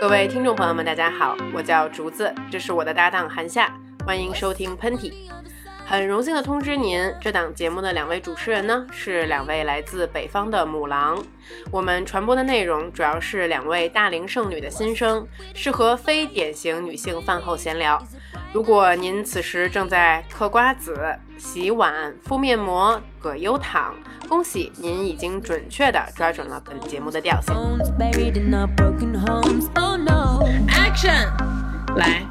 各位听众朋友们，大家好，我叫竹子，这是我的搭档韩夏，欢迎收听喷嚏。很荣幸的通知您，这档节目的两位主持人呢是两位来自北方的母狼。我们传播的内容主要是两位大龄剩女的心声，适合非典型女性饭后闲聊。如果您此时正在嗑瓜子、洗碗、敷面膜、葛优躺，恭喜您已经准确的抓准了本节目的调性。Action，来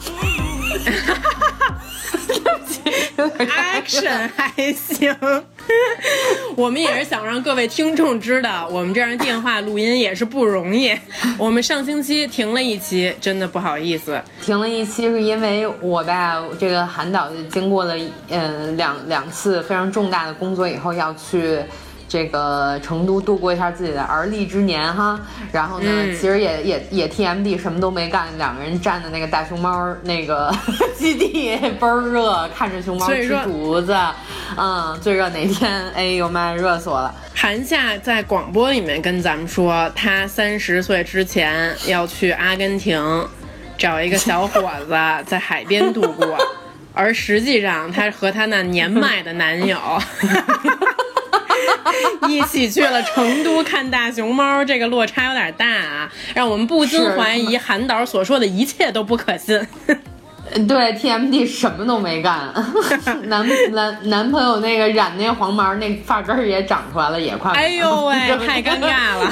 ，Action 还行。我们也是想让各位听众知道，我们这样电话录音也是不容易。我们上星期停了一期，真的不好意思。停了一期是因为我吧，这个韩导经过了嗯两两次非常重大的工作以后，要去这个成都度过一下自己的而立之年哈。然后呢，嗯其实也也也 TMD 什么都没干，两个人站在那个大熊猫那个 基地倍儿热，看着熊猫吃竹子，嗯，最热哪天？哎呦妈，热死我了！韩夏在广播里面跟咱们说，他三十岁之前要去阿根廷找一个小伙子 在海边度过，而实际上她和她那年迈的男友 一起去了成都看大熊猫，这个落差有点大啊，让我们不禁怀疑 韩导所说的一切都不可信。对，TMD 什么都没干，男男男朋友那个染那黄毛那发根儿也长出来了，也快。哎呦喂，太尴尬了。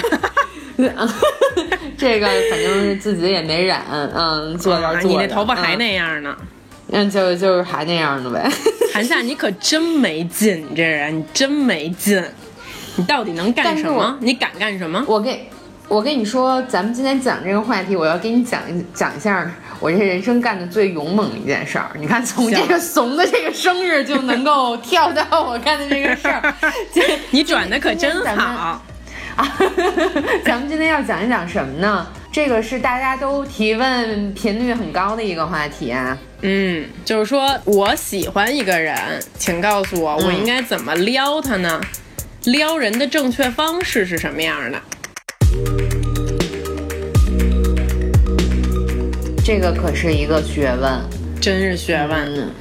这个反正是自己也没染，嗯，坐这儿坐着。你那头发还嗯那样呢。嗯，就就是还那样的呗。韩夏，你可真没劲，你这人你真没劲，你到底能干什么？你敢干什么？我跟，我跟你说，咱们今天讲这个话题，我要给你讲一讲一下我这人生干的最勇猛的一件事儿。你看，从这个怂的这个生日就能够 跳到我干的这个事儿，这你转的可真好。啊，咱们今天要讲一讲什么呢？这个是大家都提问频率很高的一个话题啊。嗯，就是说我喜欢一个人，请告诉我，我嗯应该怎么撩他呢？撩人的正确方式是什么样的？这个可是一个学问。真是学问。嗯，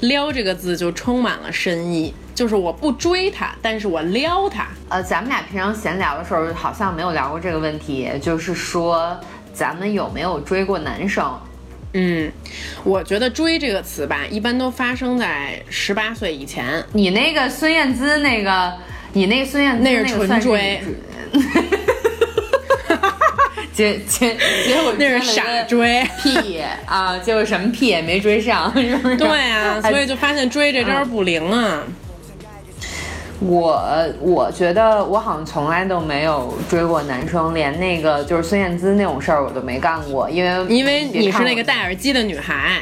撩这个字就充满了深意，就是我不追他，但是我撩他。呃，咱们俩平常闲聊的时候好像没有聊过这个问题，就是说咱们有没有追过男生？嗯，我觉得“追”这个词吧，一般都发生在十八岁以前。你那个孙燕姿那个，你那个孙燕姿那是个纯算追你 结 结结果那是傻追。屁啊！结果什么屁也没追上，是不是？对啊，所以就发现追这招不灵啊。我我觉得我好像从来都没有追过男生，连那个就是孙燕姿那种事儿我都没干过，因为因为你是那个。戴耳机的女孩，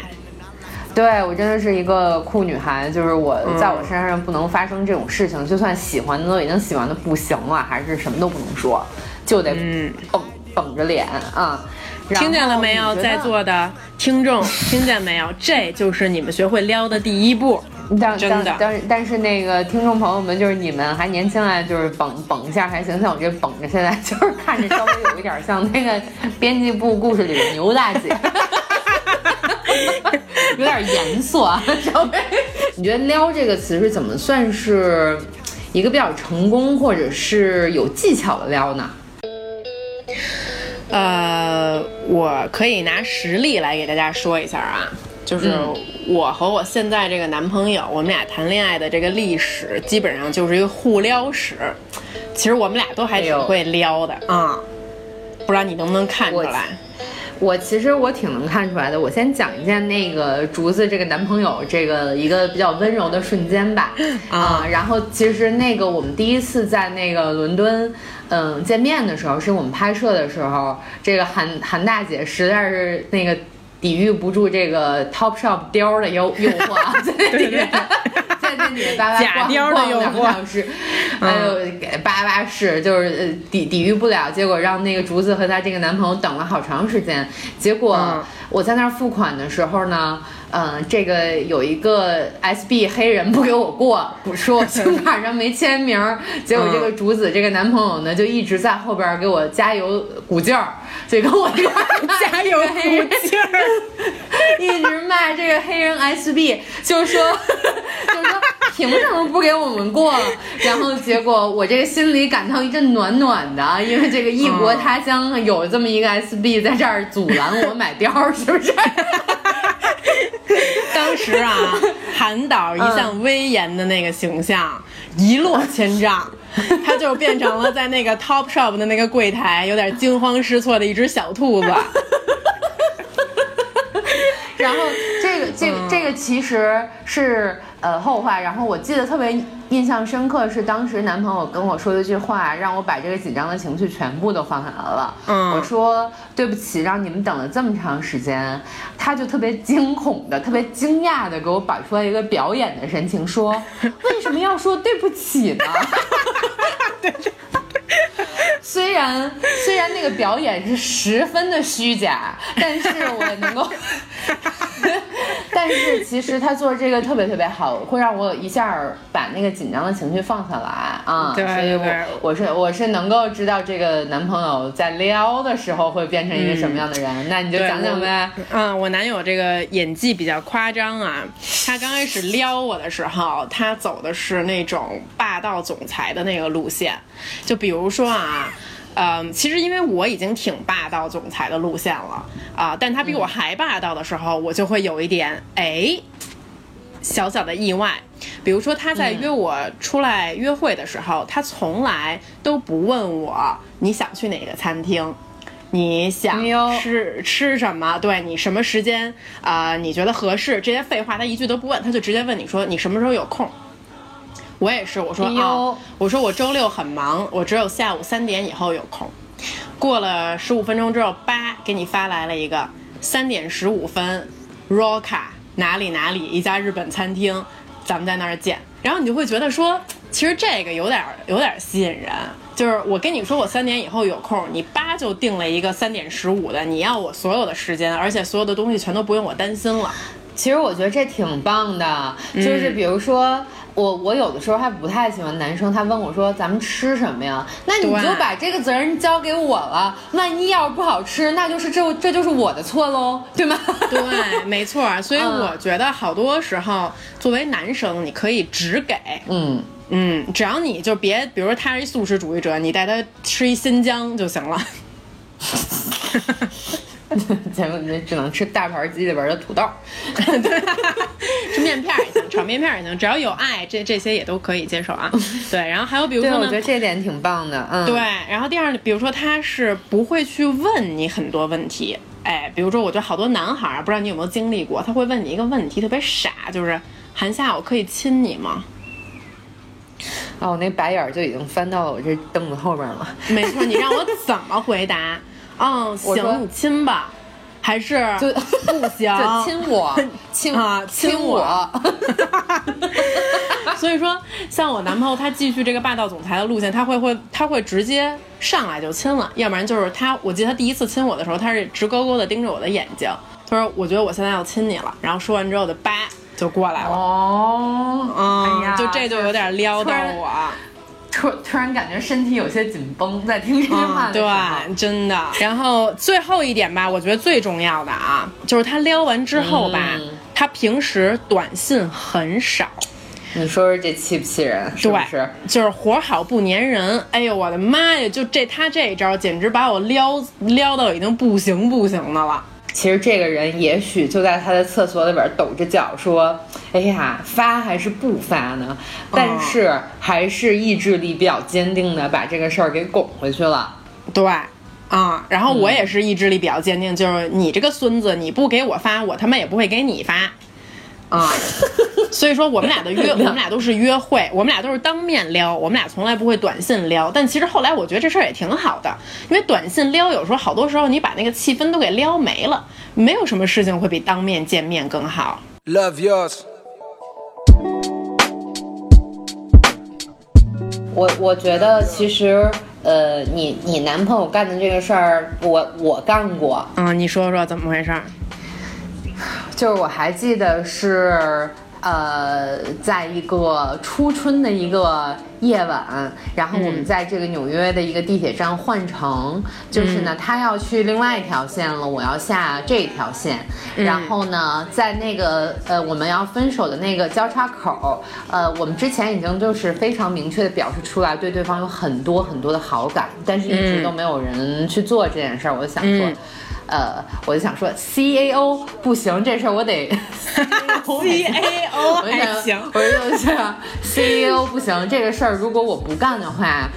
对我真的是一个酷女孩，就是我嗯在我身上不能发生这种事情，就算喜欢的都已经喜欢的不行了，还是什么都不能说，就得嗯绷绷着脸啊。听见了没有，在座的听众，听见没有？这就是你们学会撩的第一步。但真的但但是但是那个听众朋友们，就是你们还年轻啊，就是绷绷一下还行，像我这绷着，现在就是看着稍微有一点像那个编辑部故事里的牛大姐，有点严肃啊，稍微。你觉得“撩”这个词是怎么算是一个比较成功或者是有技巧的撩呢？呃，我可以拿实例来给大家说一下啊，就是我和我现在这个男朋友，我们俩谈恋爱的这个历史，基本上就是一个互撩史。其实我们俩都还挺会撩的啊、不知道你能不能看出来？我其实我挺能看出来的。我先讲一件那个竹子这个男朋友这个一个比较温柔的瞬间吧。啊然后其实那个我们第一次在那个伦敦，嗯，见面的时候，是我们拍摄的时候，这个韩韩大姐实在是那个抵御不住这个 Topshop 貂的诱诱惑啊，在那里面，在那里面叭叭假貂的逛诱惑两个小时，哎呦，给叭叭是，就是呃抵抵御不了，结果让那个竹子和她这个男朋友等了好长时间。结果嗯我在那儿付款的时候呢，嗯、嗯这个有一个 SB 黑人不给我过，不说 我胸卡上没签名，结果这个竹子这个男朋友呢就一直在后边给我加油鼓劲儿，就跟我一块加油鼓劲儿。一直骂这个黑人 SB，就说 就说 凭什么不给我们过？然后结果我这个心里感到一阵暖暖的，因为这个异国他乡有这么一个 SB 在这儿阻拦我买貂，是不是？当时啊，韩导一向威严的那个形象一落千丈，他就变成了在那个 Top Shop 的那个柜台有点惊慌失措的一只小兔子。然后这个这个这个其实是呃后话，然后我记得特别印象深刻是当时男朋友跟我说的一句话，让我把这个紧张的情绪全部都放下来了。嗯我说对不起，让你们等了这么长时间，他就特别惊恐的、特别惊讶的给我摆出来一个表演的神情，说 为什么要说对不起呢？虽然虽然那个表演是十分的虚假，但是我能够，但是其实他做这个特别特别好，会让我一下儿把那个紧张的情绪放下来啊。对所以我我是我是能够知道这个男朋友在撩的时候会变成一个什么样的人。那你就讲讲呗。嗯，我男友这个演技比较夸张啊。他刚开始撩我的时候，他走的是那种霸道总裁的那个路线，就比如说啊。嗯，其实因为我已经挺霸道总裁的路线了啊、但他比我还霸道的时候，我就会有一点哎小小的意外。比如说他在约我出来约会的时候，他从来都不问我你想去哪个餐厅，你想吃吃什么，对你什么时间？啊、你觉得合适，这些废话他一句都不问，他就直接问你说你什么时候有空。我也是，我说啊、我说我周六很忙，我只有下午三点以后有空。过了十五分钟之后，叭，给你发来了一个三点十五分，Roca 哪里哪里一家日本餐厅，咱们在那儿见。然后你就会觉得说，其实这个有点有点吸引人。就是我跟你说我三点以后有空，你叭就定了一个三点十五的，你要我所有的时间，而且所有的东西全都不用我担心了。其实我觉得这挺棒的，就是比如说。我我有的时候还不太喜欢男生，他问我说咱们吃什么呀？那你就把这个责任交给我了。万一要是不好吃，那就是这这就是我的错喽，对吗？对，没错儿。所以嗯我觉得好多时候，作为男生，你可以只给，嗯，嗯，只要你就别，比如说他是一素食主义者，你带他吃一新疆就行了。结果你只能吃大盘鸡里边的土豆。吃面片儿也行，炒面片儿也行，只要有爱，这这些也都可以接受啊。对，然后还有比如，说呢我觉得，这点挺棒的。嗯，对，然后第二，比如说他是不会去问你很多问题，哎，比如说我觉得好多男孩儿，不知道你有没有经历过，他会问你一个问题，特别傻，就是韩夏，我可以亲你吗？哦，我那白眼儿就已经翻到了我这凳子后边了。没错，你让我怎么回答？嗯，行，你亲吧，还是就不行？就亲我，亲啊亲亲我。所以说，像我男朋友，他继续这个霸道总裁的路线，他会会他会直接上来就亲了，要不然就是他，我记得他第一次亲我的时候，他是直勾勾的盯着我的眼睛，他说：“我觉得我现在要亲你了。”然后说完之后就叭就过来了，哦，嗯，哎呀就这就有点撩到我，突突然感觉身体有些紧绷，在听这句话。对，真的。然后最后一点吧，我觉得最重要的啊，就是他撩完之后吧，嗯他平时短信很少。你说说这气不气人？是不对，是？就是活好不粘人。哎呦，我的妈呀！就这他这一招，简直把我撩撩到已经不行不行的了。其实这个人也许就在他的厕所里边抖着脚说：“哎呀，发还是不发呢？”但是还是意志力比较坚定的把这个事儿给拱回去了。对。啊、然后嗯我也是意志力比较坚定，就是你这个孙子，你不给我发，我他妈也不会给你发，啊，所以说我们俩的约，我们俩都是约会，我们俩都是当面撩，我们俩从来不会短信撩。但其实后来我觉得这事儿也挺好的，因为短信撩有时候好多时候你把那个气氛都给撩没了，没有什么事情会比当面见面更好。Love yours. 我我觉得其实，呃，你你男朋友干的这个事儿，我我干过，嗯，你说说怎么回事儿？就是我还记得是。呃，在一个初春的一个夜晚，然后我们在这个纽约的一个地铁站换乘，就是呢，他要去另外一条线了，我要下这条线，然后呢，在那个呃我们要分手的那个交叉口，呃，我们之前已经就是非常明确的表示出来对对方有很多很多的好感，但是一直都没有人去做这件事儿，我就想说。呃，我就想说，C A O 不行，这事儿我得 C A O 还行，我就想 C A O 不行，这个事儿如果我不干的话，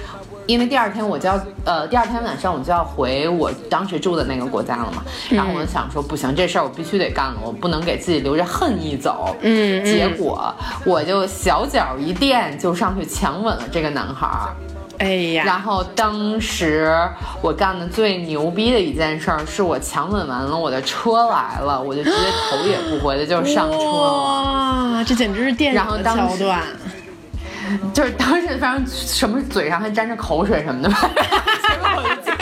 因为第二天我就要呃，第二天晚上我就要回我当时住的那个国家了嘛，然后我就想说，不行，这事儿我必须得干了，我不能给自己留着恨意走。嗯，结果我就小脚一垫，就上去强吻了这个男孩儿。哎呀！然后当时我干的最牛逼的一件事儿，是我强吻完了，我的车来了，我就直接头也不回的就上车了。哇，这简直是电影的桥段！就是当时反正什么嘴上还沾着口水什么的，结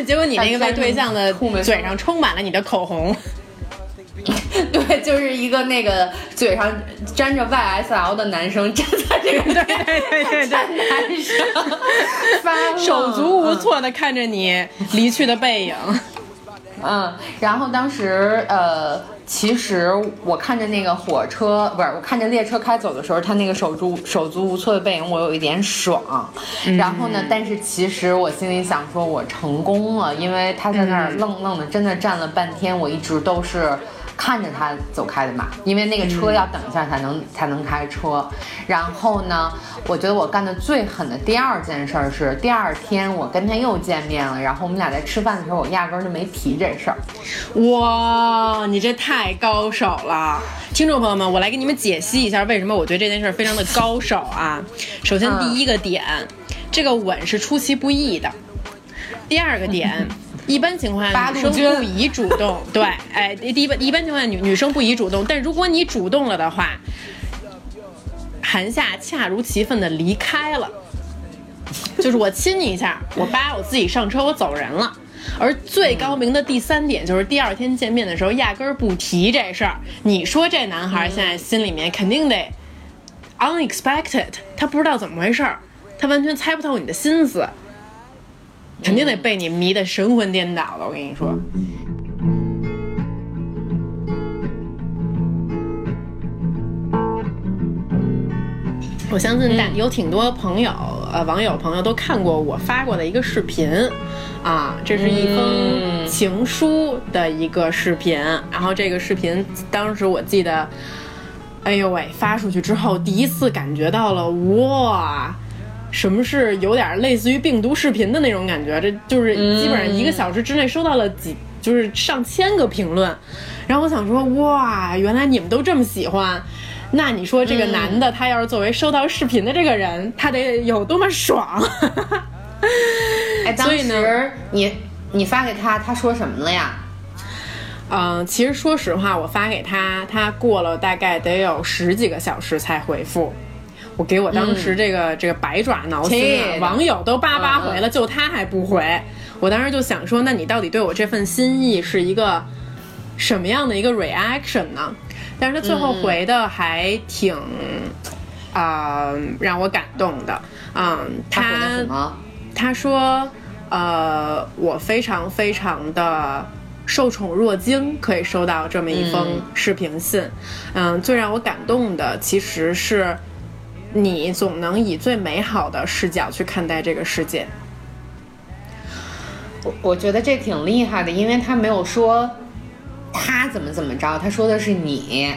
果结果你那个被对象的嘴上充满了你的口红。就是一个那个嘴上沾着 YSL 的男生站在这个对对对对男生发，手足无措的看着你离去的背影。嗯，然后当时呃，其实我看着那个火车，不是我看着列车开走的时候，他那个手足手足无措的背影，我有一点爽。然后呢，但是其实我心里想说，我成功了，因为他在那儿愣愣的，真的站了半天，我一直都是。看着他走开的嘛，因为那个车要等一下才能才能开车。然后呢，我觉得我干的最狠的第二件事是，第二天我跟他又见面了，然后我们俩在吃饭的时候，我压根就没提这事儿。哇，你这太高手了！听众朋友们，我来给你们解析一下为什么我觉得这件事非常的高手啊。首先第一个点，这个吻是出其不意的。第二个点。一般情况下，女生不宜主动。对，哎，第一般一般情况下，女女生不宜主动。但如果你主动了的话，韩夏恰如其分的离开了，就是我亲你一下，我扒我自己上车，我走人了。而最高明的第三点就是第二天见面的时候压根儿不提这事儿。你说这男孩现在心里面肯定得 unexpected，他不知道怎么回事儿，他完全猜不透你的心思。肯定得被你迷得神魂颠倒了，我跟你说。我相信大有挺多朋友，呃，网友朋友都看过我发过的一个视频，啊，这是一封情书的一个视频。然后这个视频当时我记得，哎呦喂，发出去之后，第一次感觉到了哇。什么是有点类似于病毒视频的那种感觉？这就是基本上一个小时之内收到了几，就是上千个评论。然后我想说，哇，原来你们都这么喜欢。那你说这个男的，他要是作为收到视频的这个人，他得有多么爽？哎，当时你你发给他，他说什么了呀？嗯，其实说实话，我发给他，他过了大概得有十几个小时才回复。我给我当时这个这个百爪挠心，网友都叭叭回了，就他还不回。我当时就想说，那你到底对我这份心意是一个什么样的一个 reaction 呢？但是他最后回的还挺啊让我感动的。嗯，他？他说，呃，我非常非常的受宠若惊，可以收到这么一封视频信。嗯，最让我感动的其实是。你总能以最美好的视角去看待这个世界。我我觉得这挺厉害的，因为他没有说他怎么怎么着，他说的是你。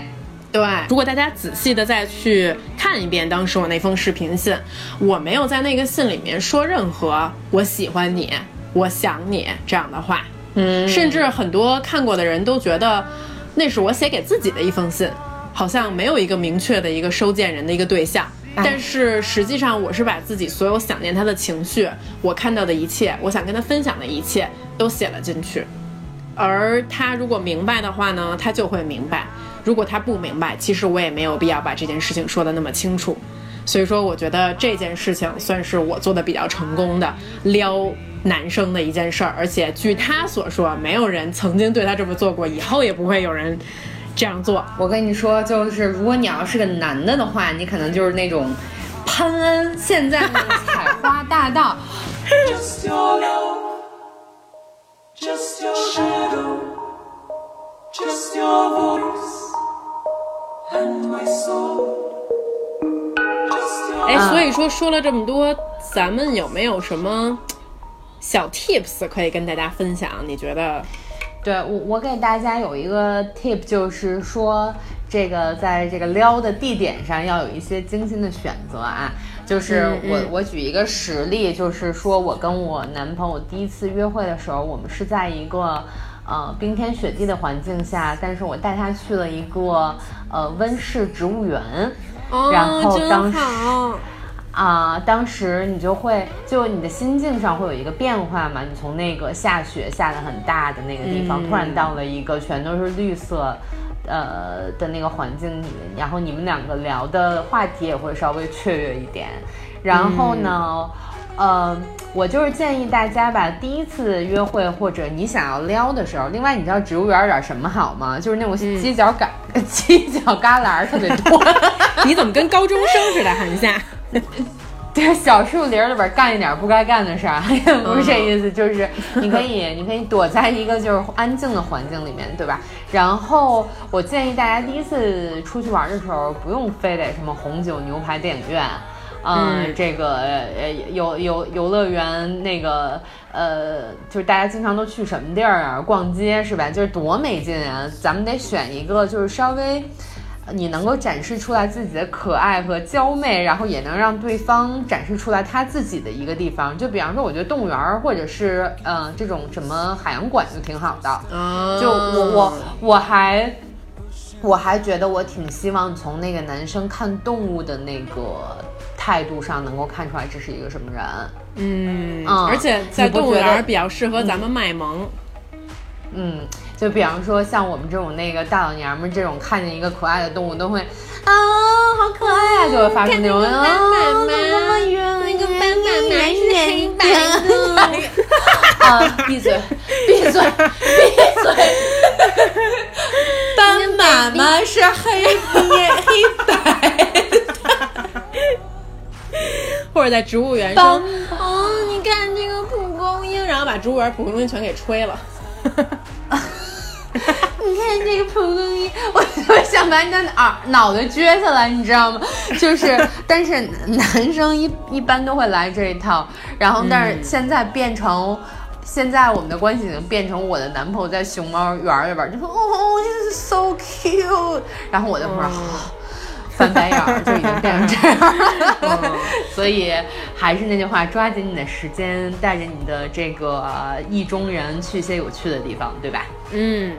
对，如果大家仔细的再去看一遍当时我那封视频信，我没有在那个信里面说任何“我喜欢你”“我想你”这样的话。嗯，甚至很多看过的人都觉得那是我写给自己的一封信，好像没有一个明确的一个收件人的一个对象。但是实际上，我是把自己所有想念他的情绪，我看到的一切，我想跟他分享的一切，都写了进去。而他如果明白的话呢，他就会明白；如果他不明白，其实我也没有必要把这件事情说的那么清楚。所以说，我觉得这件事情算是我做的比较成功的撩男生的一件事儿。而且据他所说，没有人曾经对他这么做过，以后也不会有人这样做。我跟你说，就是如果你要是个男的的话，你可能就是那种潘恩现在的采花大盗。Just your love, just your shadow, just your voice and my soul. Just your 哎，所以说说了这么多，咱们有没有什么小 tips 可以跟大家分享？你觉得？对我，我给大家有一个 tip，就是说这个在这个撩的地点上要有一些精心的选择啊。就是我、我举一个实例，就是说我跟我男朋友第一次约会的时候，我们是在一个呃冰天雪地的环境下，但是我带他去了一个呃温室植物园，然后当时。好，啊、当时你就会，就你的心境上会有一个变化嘛。你从那个下雪下的很大的那个地方，嗯突然到了一个全都是绿色，呃的那个环境里，然后你们两个聊的话题也会稍微雀跃一点。然后呢，呃，我就是建议大家吧，第一次约会或者你想要撩的时候，另外你知道植物园有点什么好吗？就是那种犄角旮、犄角旮旯儿特别多。你怎么跟高中生似的，韩夏？对，小树林里边干一点不该干的事儿，不是这意思，就是你可以，你可以躲在一个就是安静的环境里面，对吧？然后我建议大家第一次出去玩的时候，不用非得什么红酒牛排电影院。嗯，嗯这个呃游游游乐园那个呃，就是大家经常都去什么地儿啊？逛街是吧？就是多没劲啊！咱们得选一个就是稍微你能够展示出来自己的可爱和娇媚，然后也能让对方展示出来他自己的一个地方。就比方说，我觉得动物园儿或者是嗯、呃这种什么海洋馆就挺好的。啊就我我我还我还觉得我挺希望从那个男生看动物的那个态度上能够看出来这是一个什么人。嗯，嗯而且在动物园比较适合咱们卖萌。嗯，就比方说像我们这种那个大老娘们儿这种，看见一个可爱的动物都会啊，好可爱啊，就会发出那种啊，怎么那么圆，那个斑马妈是黑白的。啊，闭嘴，闭嘴，闭嘴！斑马妈是黑黑白或者在植物园斑说，哦，你看这个蒲公英，然后把植物园蒲公英全给吹了。你看这个蒲公英，我我想把你的耳脑袋撅下来，你知道吗？就是，但是男生一一般都会来这一套，然后但是现在变成。现在我们的关系已经变成我的男朋友在熊猫园里边就说哦，he's so cute，然后我就说、哦翻白眼儿就已经变成这样，所以还是那句话，抓紧你的时间，带着你的这个意中人去一些有趣的地方，对吧？嗯。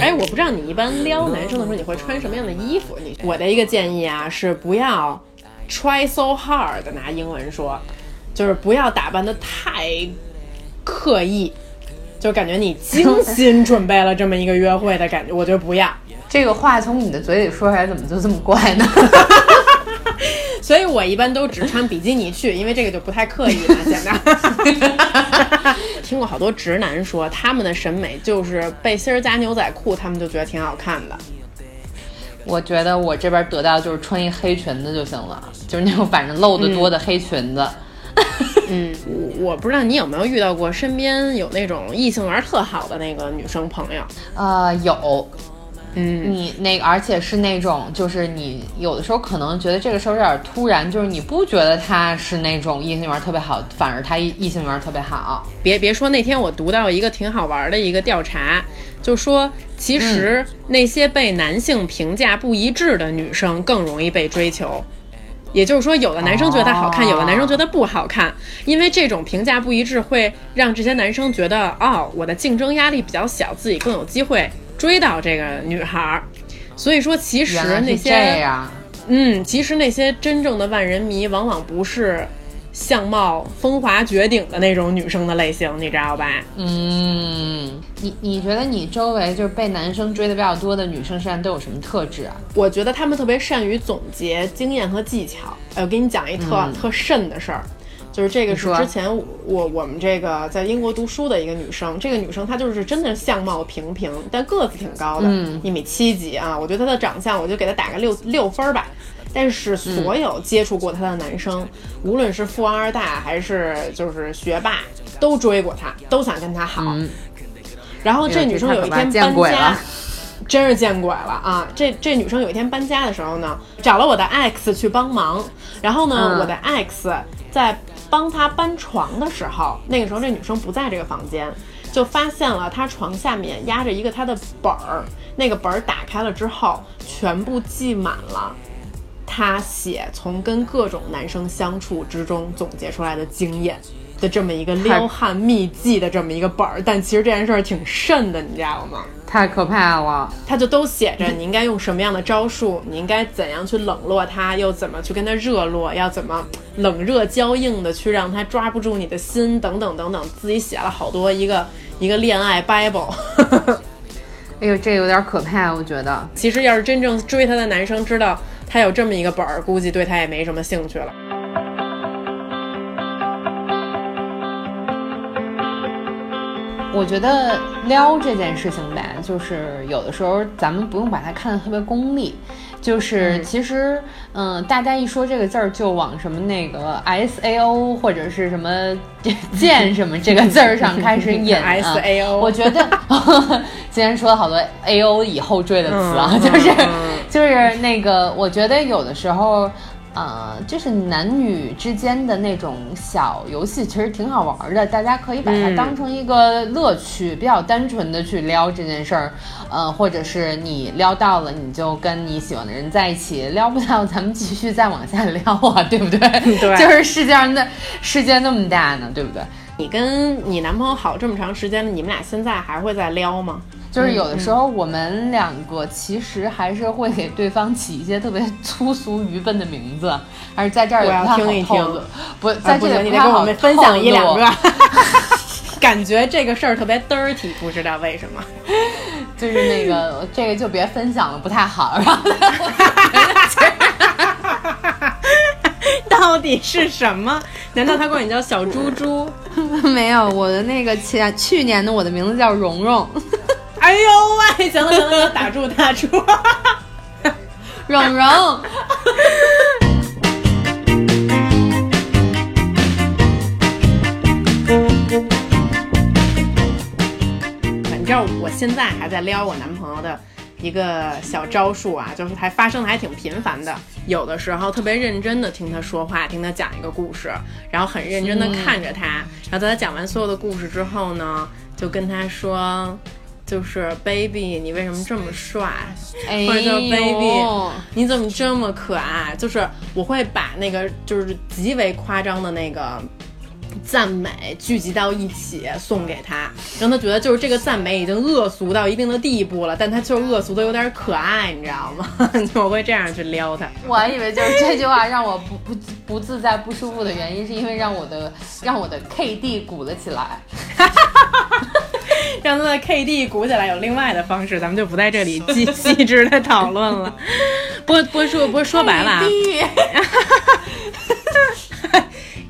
哎，我不知道你一般撩男生的时候，你会穿什么样的衣服？你我的一个建议啊，是不要 try so hard，拿英文说，就是不要打扮的太刻意。就感觉你精心准备了这么一个约会的感觉，我觉得不要。这个话从你的嘴里说出来，怎么就这么怪呢？所以我一般都只穿比基尼去，因为这个就不太刻意了，显得。听过好多直男说，他们的审美就是背心儿加牛仔裤，他们就觉得挺好看的。我觉得我这边得到就是穿一黑裙子就行了，就是那种反正露的多的黑裙子。嗯，我 我不知道你有没有遇到过身边有那种异性缘特好的那个女生朋友。呃，有，嗯，你那个，而且是那种，就是你有的时候可能觉得这个事儿有点突然，就是你不觉得他是那种异性缘特别好，反而他异异性缘特别好。别别说，那天我读到一个挺好玩的一个调查，就说其实那些被男性评价不一致的女生更容易被追求。也就是说，有的男生觉得她好看，哦有的男生觉得不好看，因为这种评价不一致，会让这些男生觉得，哦，我的竞争压力比较小，自己更有机会追到这个女孩儿。所以说，其实那些，嗯，其实那些真正的万人迷，往往不是相貌风华绝顶的那种女生的类型，你知道吧？嗯，你你觉得你周围就是被男生追的比较多的女生身上都有什么特质啊？我觉得她们特别善于总结经验和技巧。哎，我给你讲一特、特甚的事儿，就是这个是之前我我们这个在英国读书的一个女生，这个女生她就是真的相貌平平，但个子挺高的，嗯一米七几啊。我觉得她的长相，我就给她打个六六分儿吧。但是所有接触过她的男生，无论是富二代还是就是学霸，都追过她，都想跟她好。然后这女生有一天搬家真是见鬼了啊！这这女生有一天搬家的时候呢，找了我的 X 去帮忙，然后呢，嗯我的 X 在帮她搬床的时候，那个时候这女生不在这个房间，就发现了她床下面压着一个她的本儿，那个本儿打开了之后，全部记满了。她写从跟各种男生相处之中总结出来的经验的这么一个撩汉秘籍的这么一个本儿，但其实这件事儿挺慎的，你知道吗？太可怕了！他就都写着你应该用什么样的招数，你应该怎样去冷落他，又怎么去跟他热络，要怎么冷热交映的去让他抓不住你的心，等等等等，自己写了好多一个 一个恋爱 Bible。哎呦，这有点可怕，我觉得。其实要是真正追他的男生知道他有这么一个本儿，估计对他也没什么兴趣了。我觉得撩这件事情呗，就是有的时候咱们不用把它看得特别功利，就是其实，嗯、大家一说这个字儿就往什么那个 S A O 或者是什么 剑什么这个字儿上开始引、啊。SAO 我觉得 今天说了好多 A O 以后缀的词啊，嗯就是嗯就是那个，我觉得有的时候。呃，就是男女之间的那种小游戏，其实挺好玩的。大家可以把它嗯当成一个乐趣，比较单纯的去撩这件事儿。呃，或者是你撩到了，你就跟你喜欢的人在一起；撩不到，咱们继续再往下撩啊，对不对？对就是世界上的世界那么大呢，对不对？你跟你男朋友好这么长时间了，你们俩现在还会再撩吗？就是有的时候我们两个其实还是会给对方起一些特别 粗俗愚笨的名字，还是在这儿也我要不太好听一听透露不在这里你得跟我们分享一两个。感觉这个事儿特别 dirty，不知道为什么。就是那个这个就别分享了，不太好。然 后到底是什么？难道他管你叫小猪猪？没有我的那个前去年的我的名字叫蓉蓉，哎呦喂！行了行了，行了打住打住。蓉蓉。你知道我现在还在撩我男朋友的一个小招数啊，就是还发生的还挺频繁的。有的时候特别认真的听他说话，听他讲一个故事，然后很认真的看着他，然后在他讲完所有的故事之后呢，就跟他说。就是 baby，你为什么这么帅？哎或者叫 baby，你怎么这么可爱？就是我会把那个就是极为夸张的那个赞美聚集到一起送给他，让他觉得就是这个赞美已经恶俗到一定的地步了，但他就是恶俗的有点可爱，你知道吗？我会这样去撩他。我还以为就是这句话让我不不不自在、不舒服的原因，是因为让我的让我的 KD 鼓了起来。让他的 KD 鼓起来有另外的方式，咱们就不在这里细细致的讨论了。不过不过说不过说白了啊，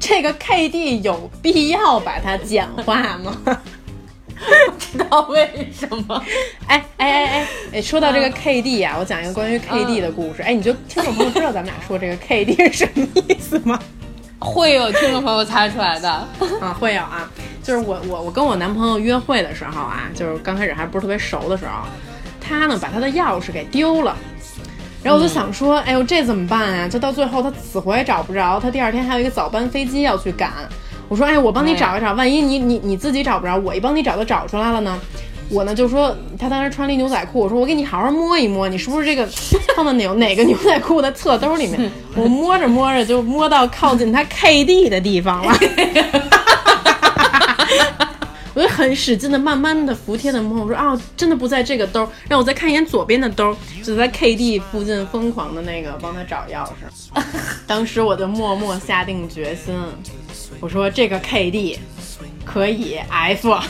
这个 KD 有必要把它简化吗？不知道为什么。哎哎哎哎哎，说到这个 KD 啊，我讲一个关于 KD 的故事。哎，你就听众朋友知道咱们俩说这个 KD 是什么意思吗？会有听众朋友猜出来的。啊，会有啊，就是我我我跟我男朋友约会的时候啊，就是刚开始还不是特别熟的时候，他呢把他的钥匙给丢了。然后我就想说，哎呦，这怎么办啊？就到最后他死活也找不着，他第二天还有一个早班飞机要去赶。我说，哎，我帮你找一找，万一你你你自己找不着，我一帮你找都找出来了呢。我呢就说，他当时穿了一牛仔裤，我说我给你好好摸一摸，你是不是这个 放到哪哪个牛仔裤的侧兜里面？我摸着摸着就摸到靠近他 KD 的地方了。我就很使劲的、慢慢的服帖的摸，我说啊，真的不在这个兜儿，让我再看一眼左边的兜儿，就在 KD 附近疯狂的那个帮他找钥匙。当时我就默默下定决心，我说这个 KD 可以 F。Waves.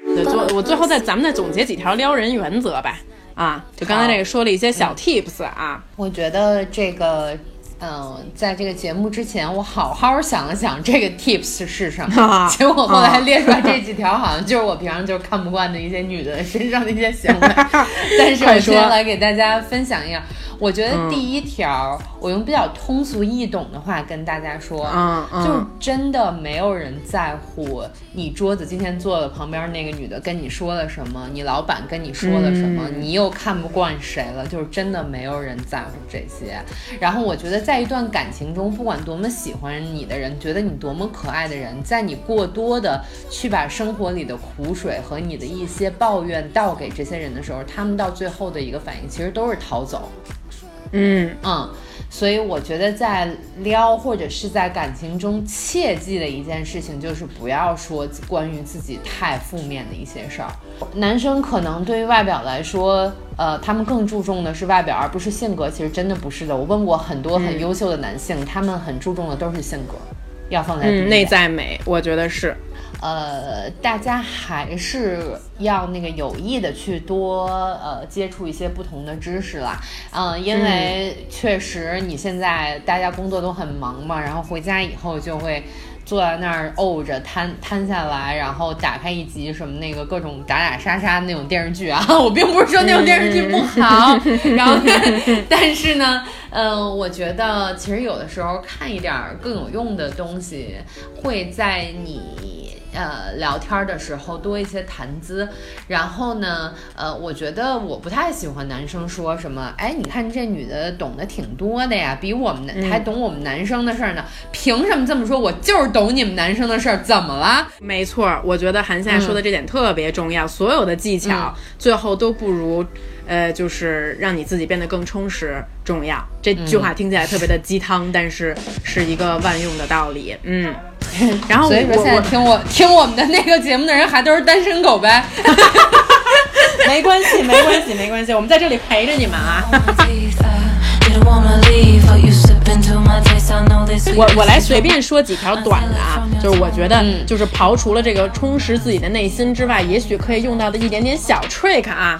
对，最我最后再咱们再总结几条撩人原则吧。啊，就刚才那个说了一些小 tips 啊，我觉得这个，嗯、在这个节目之前，我好好想了想这个 tips 是什么，结果 后来列出来这几条，好像就是我平常就是看不惯的一些女的身上的一些行为。但是我快说。先来给大家分享一下，我觉得第一条，我用比较通俗易懂的话跟大家说，嗯嗯就真的没有人在乎你桌子今天坐的旁边那个女的跟你说了什么，你老板跟你说了什么，你又看不惯谁了，就是真的没有人在乎这些。然后我觉得在一段感情中，不管多么喜欢你的人，觉得你多么可爱的人，在你过多的去把生活里的苦水和你的一些抱怨倒给这些人的时候，他们到最后的一个反应其实都是逃走。嗯，嗯，所以我觉得在撩或者是在感情中，切记的一件事情就是不要说关于自己太负面的一些事儿。男生可能对于外表来说，呃，他们更注重的是外表，而不是性格。其实真的不是的。我问过很多很优秀的男性，他们很注重的都是性格，要放在嗯，内在美，我觉得是。呃，大家还是要那个有意的去多呃接触一些不同的知识啦，嗯、因为确实你现在大家工作都很忙嘛，然后回家以后就会。坐在那儿怄着瘫瘫下来，然后打开一集什么那个各种打打杀杀的那种电视剧啊，我并不是说那种电视剧不好，然后 但是呢，呃，我觉得其实有的时候看一点儿更有用的东西，会在你呃聊天儿的时候多一些谈资。然后呢，呃，我觉得我不太喜欢男生说什么，哎，你看这女的懂得挺多的呀，比我们男、还懂我们男生的事儿呢，凭什么这么说？我就是懂你们男生的事儿，怎么了？没错，我觉得韩夏说的这点特别重要，所有的技巧、最后都不如，呃，就是让你自己变得更充实重要。这句话听起来特别的鸡汤，但是是一个万用的道理。嗯，然后所以说现在我我听我听我们的那个节目的人还都是单身狗呗。没关系，没关系，没关系，我们在这里陪着你们啊。我我来随便说几条短的啊，就是我觉得就是刨除了这个充实自己的内心之外，也许可以用到的一点点小 trick 啊。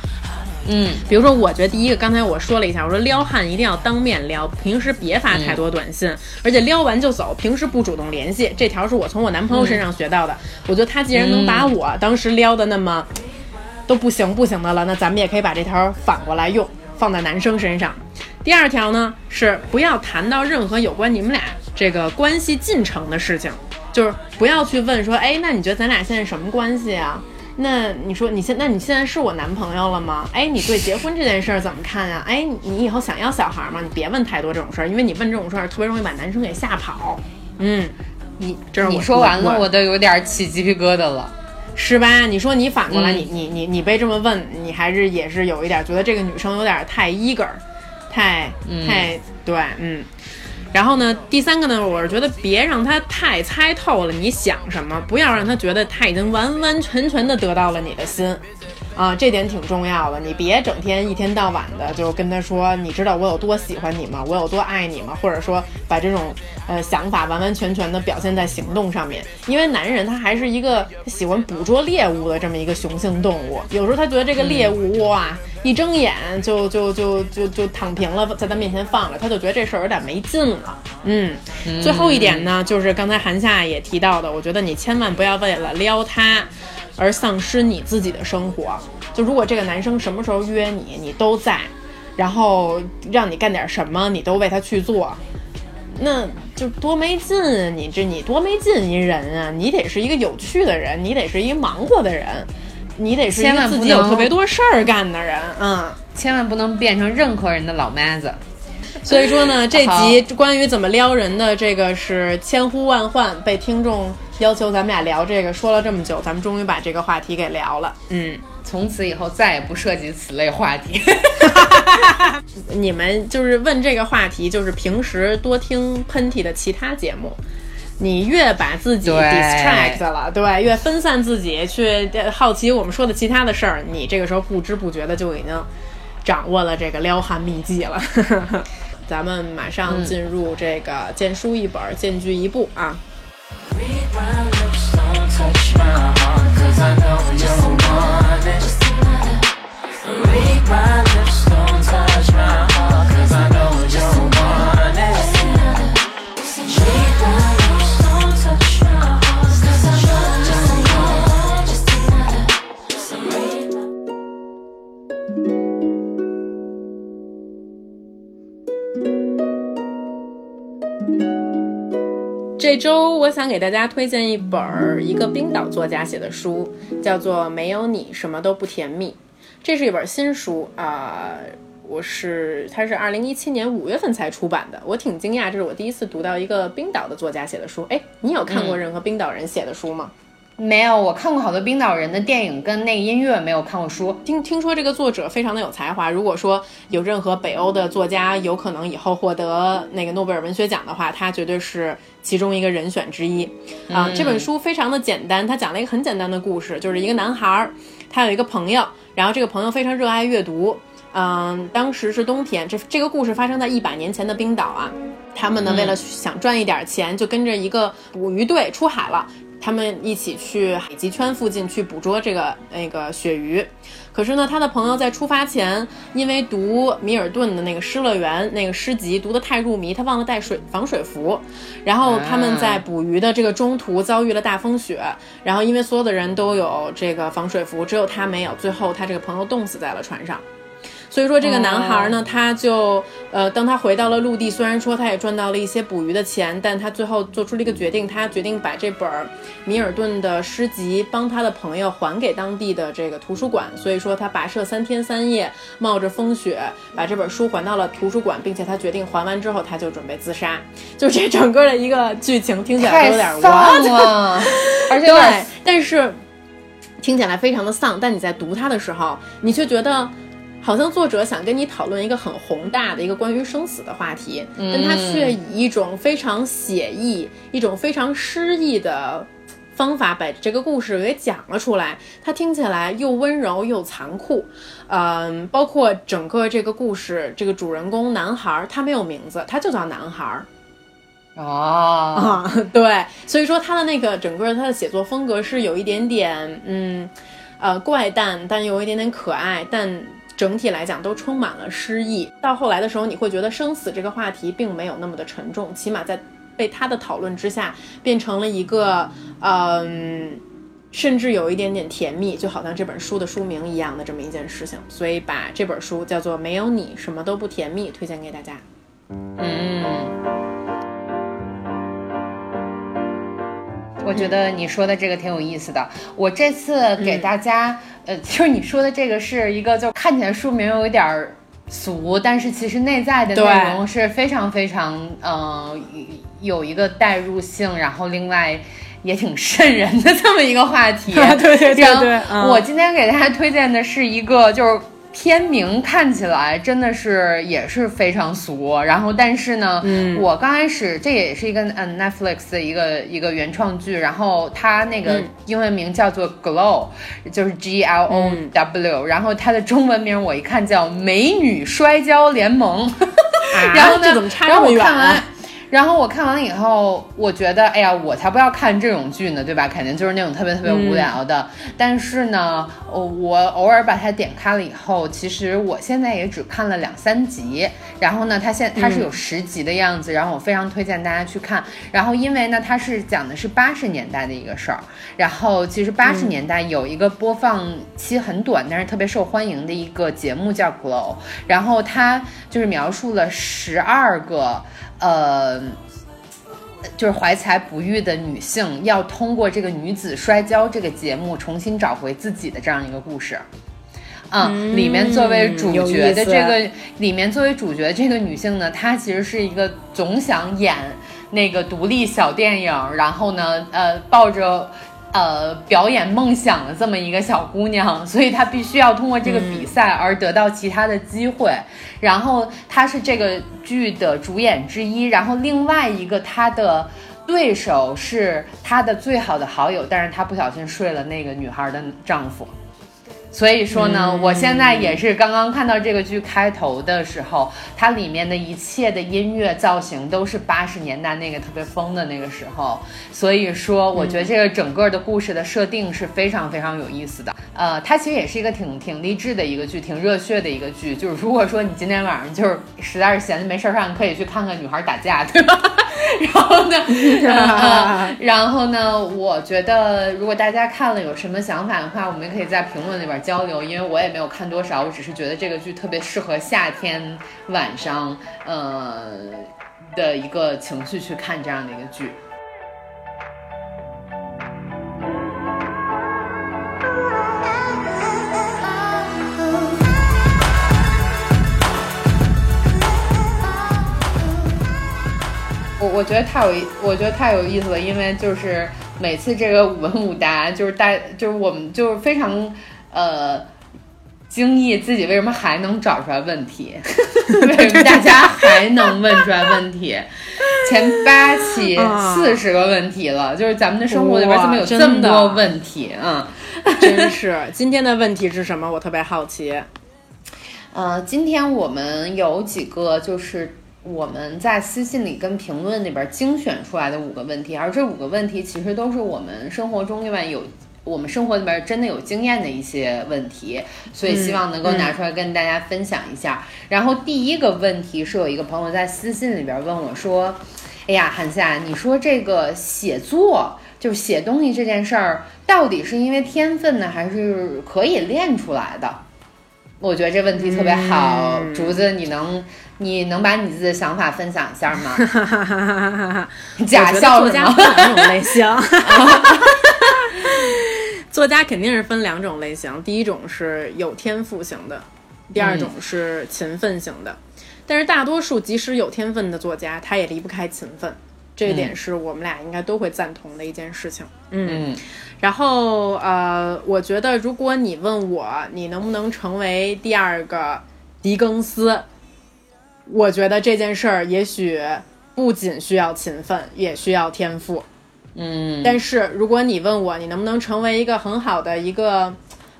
嗯，比如说，我觉得第一个，刚才我说了一下，我说撩汉一定要当面撩，平时别发太多短信，而且撩完就走，平时不主动联系。这条是我从我男朋友身上学到的。我觉得他既然能把我当时撩的那么都不行不行的了，那咱们也可以把这条反过来用，放在男生身上。第二条呢是不要谈到任何有关你们俩这个关系进程的事情，就是不要去问说，哎，那你觉得咱俩现在什么关系啊？那你说你现那你现在是我男朋友了吗？哎，你对结婚这件事儿怎么看呀、哎，你你以后想要小孩吗？你别问太多这种事儿，因为你问这种事儿特别容易把男生给吓跑。嗯，你这你说完了，我我都有点起鸡皮疙瘩了。是吧？你说你反过来，嗯你你你你被这么问，你还是也是有一点觉得这个女生有点太 eager，太太对，嗯。然后呢，第三个呢，我是觉得别让他太猜透了你想什么，不要让他觉得他已经完完全全的得到了你的心，啊，这点挺重要的。你别整天一天到晚的就跟他说，你知道我有多喜欢你吗？我有多爱你吗？或者说把这种呃想法完完全全的表现在行动上面，因为男人他还是一个喜欢捕捉猎物的这么一个雄性动物，有时候他觉得这个猎物哇。一睁眼就就就就就躺平了，在他面前放着，他就觉得这事儿有点没劲了。嗯，最后一点呢，就是刚才韩夏也提到的，我觉得你千万不要为了撩他而丧失你自己的生活。就如果这个男生什么时候约你，你都在，然后让你干点什么，你都为他去做，那就多没劲啊！你这你多没劲一人啊！你得是一个有趣的人，你得是一忙活的人，你得是一千个自己有特别多事儿干的人，嗯。千万不能变成任何人的老妈子。所以说呢，这集关于怎么撩人的这个是千呼万唤，被听众要求咱们俩聊这个，说了这么久，咱们终于把这个话题给聊了。嗯，从此以后再也不涉及此类话题。你们就是问这个话题，就是平时多听喷嚏的其他节目。你越把自己 distract 了，对，越分散自己去呃好奇我们说的其他的事儿，你这个时候不知不觉的就已经掌握了这个撩汉秘籍了。咱们马上进入这个见书一本，见剧一部啊。Read my lips, don't touch my 这周我想给大家推荐一本儿一个冰岛作家写的书，叫做《没有你什么都不甜蜜》。这是一本新书啊、我是它是二零一七年五月份才出版的，我挺惊讶，这是我第一次读到一个冰岛的作家写的书。哎，你有看过任何冰岛人写的书吗？没有，我看过好多冰岛人的电影跟那个音乐，没有看过书。听听说这个作者非常的有才华，如果说有任何北欧的作家有可能以后获得那个诺贝尔文学奖的话，他绝对是其中一个人选之一。啊、这本书非常的简单，他讲了一个很简单的故事，就是一个男孩儿，他有一个朋友，然后这个朋友非常热爱阅读。嗯，当时是冬天，这这个故事发生在一百年前的冰岛啊。他们呢，为了想赚一点钱，就跟着一个捕鱼队出海了。他们一起去海极圈附近去捕捉这个那个鳕鱼，可是呢，他的朋友在出发前，因为读米尔顿的那个《失乐园》那个诗集读得太入迷，他忘了带水防水服，然后他们在捕鱼的这个中途遭遇了大风雪，然后因为所有的人都有这个防水服，只有他没有，最后他这个朋友冻死在了船上。所以说，这个男孩呢，他就呃，当他回到了陆地，虽然说他也赚到了一些捕鱼的钱，但他最后做出了一个决定，他决定把这本米尔顿的诗集帮他的朋友还给当地的这个图书馆。所以说，他跋涉三天三夜，冒着风雪把这本书还到了图书馆，并且他决定还完之后，他就准备自杀。就这整个的一个剧情听起来 有点丧了，而且对，但是听起来非常的丧，但你在读它的时候，你却觉得。好像作者想跟你讨论一个很宏大的一个关于生死的话题，但他却以一种非常写意、一种非常诗意的方法把这个故事给讲了出来。他听起来又温柔又残酷，嗯，包括整个这个故事，这个主人公男孩儿他没有名字，他就叫男孩儿。哦，啊，对，所以说他的那个整个他的写作风格是有一点点，嗯，呃，怪诞，但有一点点可爱，但整体来讲都充满了诗意。到后来的时候，你会觉得生死这个话题并没有那么的沉重，起码在被他的讨论之下，变成了一个，嗯。甚至有一点点甜蜜，就好像这本书的书名一样的这么一件事情，所以把这本书叫做《没有你什么都不甜蜜》推荐给大家。嗯，我觉得你说的这个挺有意思的。我这次给大家，呃，就是你说的这个是一个，就看起来书名有一点儿俗，但是其实内在的内容是非常非常，呃，有一个代入性，然后另外。也挺瘆人的这么一个话题，对对对我今天给大家推荐的是一个，就是片名看起来真的是也是非常俗，然后但是呢，嗯，我刚开始这也是一个嗯 Netflix 的一个一个原创剧，然后它那个英文名叫做 Glow，、就是 G L O W，、然后它的中文名我一看叫美女摔跤联盟，然后呢，这怎么差然这么远后我看完啊？然后我看完了以后，我觉得，哎呀，我才不要看这种剧呢，对吧？肯定就是那种特别特别无聊的。但是呢，呃我偶尔把它点开了以后，其实我现在也只看了两三集。然后呢，它现它是有十集的样子，然后我非常推荐大家去看。然后因为呢，它是讲的是八十年代的一个事儿。然后其实八十年代有一个播放期很短，但是特别受欢迎的一个节目叫《Glow》，然后它就是描述了十二个呃。就是怀才不遇的女性要通过这个女子摔跤这个节目重新找回自己的这样一个故事。嗯，里面作为主角的这个，里面作为主角这个女性呢，她其实是一个总想演那个独立小电影，然后呢，呃，抱着呃，表演梦想的这么一个小姑娘，所以她必须要通过这个比赛而得到其他的机会。然后她是这个剧的主演之一，然后另外一个她的对手是她的最好的好友，但是她不小心睡了那个女孩的丈夫。所以说呢，我现在也是刚刚看到这个剧开头的时候，它里面的一切的音乐造型都是八十年代那个特别疯的那个时候。所以说，我觉得这个整个的故事的设定是非常非常有意思的。呃，它其实也是一个挺挺励志的一个剧，挺热血的一个剧。就是如果说你今天晚上就是实在是闲着没事儿干，可以去看看女孩打架，对吧？然后呢，呃然后呢，我觉得如果大家看了有什么想法的话，我们也可以在评论里边交流，因为我也没有看多少，我只是觉得这个剧特别适合夏天晚上，呃的一个情绪去看这样的一个剧。我我觉得太有意，我觉得太有意思了，因为就是每次这个舞文舞答，就是大就是我们就是非常呃惊异自己为什么还能找出来问题，为什么大家还能问出来问题？前八期四十个问题了，就是咱们的生活里边怎么有这么多问题啊？真是，今天的问题是什么？我特别好奇。呃，今天我们有几个就是我们在私信里跟评论里边精选出来的五个问题，而这五个问题其实都是我们生活中里面有。我们生活里边真的有经验的一些问题，所以希望能够拿出来跟大家分享一下。然后第一个问题是有一个朋友在私信里边问我说：“哎呀，韩夏，你说这个写作就是写东西这件事儿，到底是因为天分呢，还是可以练出来的？”我觉得这问题特别好，竹子，你能你能把你自己的想法分享一下吗？假笑是吗？两种类型。作家肯定是分两种类型，第一种是有天赋型的，第二种是勤奋型的。但是大多数即使有天分的作家，他也离不开勤奋，这一点是我们俩应该都会赞同的一件事情。嗯然后呃，我觉得如果你问我你能不能成为第二个狄更斯，我觉得这件事儿也许不仅需要勤奋，也需要天赋。嗯但是如果你问我，你能不能成为一个很好的一个，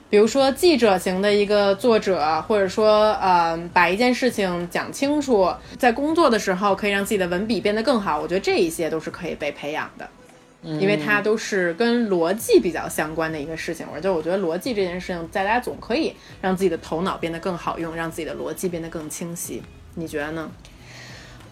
比如说记者型的一个作者，或者说呃，把一件事情讲清楚，在工作的时候可以让自己的文笔变得更好，我觉得这一些都是可以被培养的。因为它都是跟逻辑比较相关的一个事情，而且我觉得逻辑这件事情，大家总可以让自己的头脑变得更好用，让自己的逻辑变得更清晰。你觉得呢？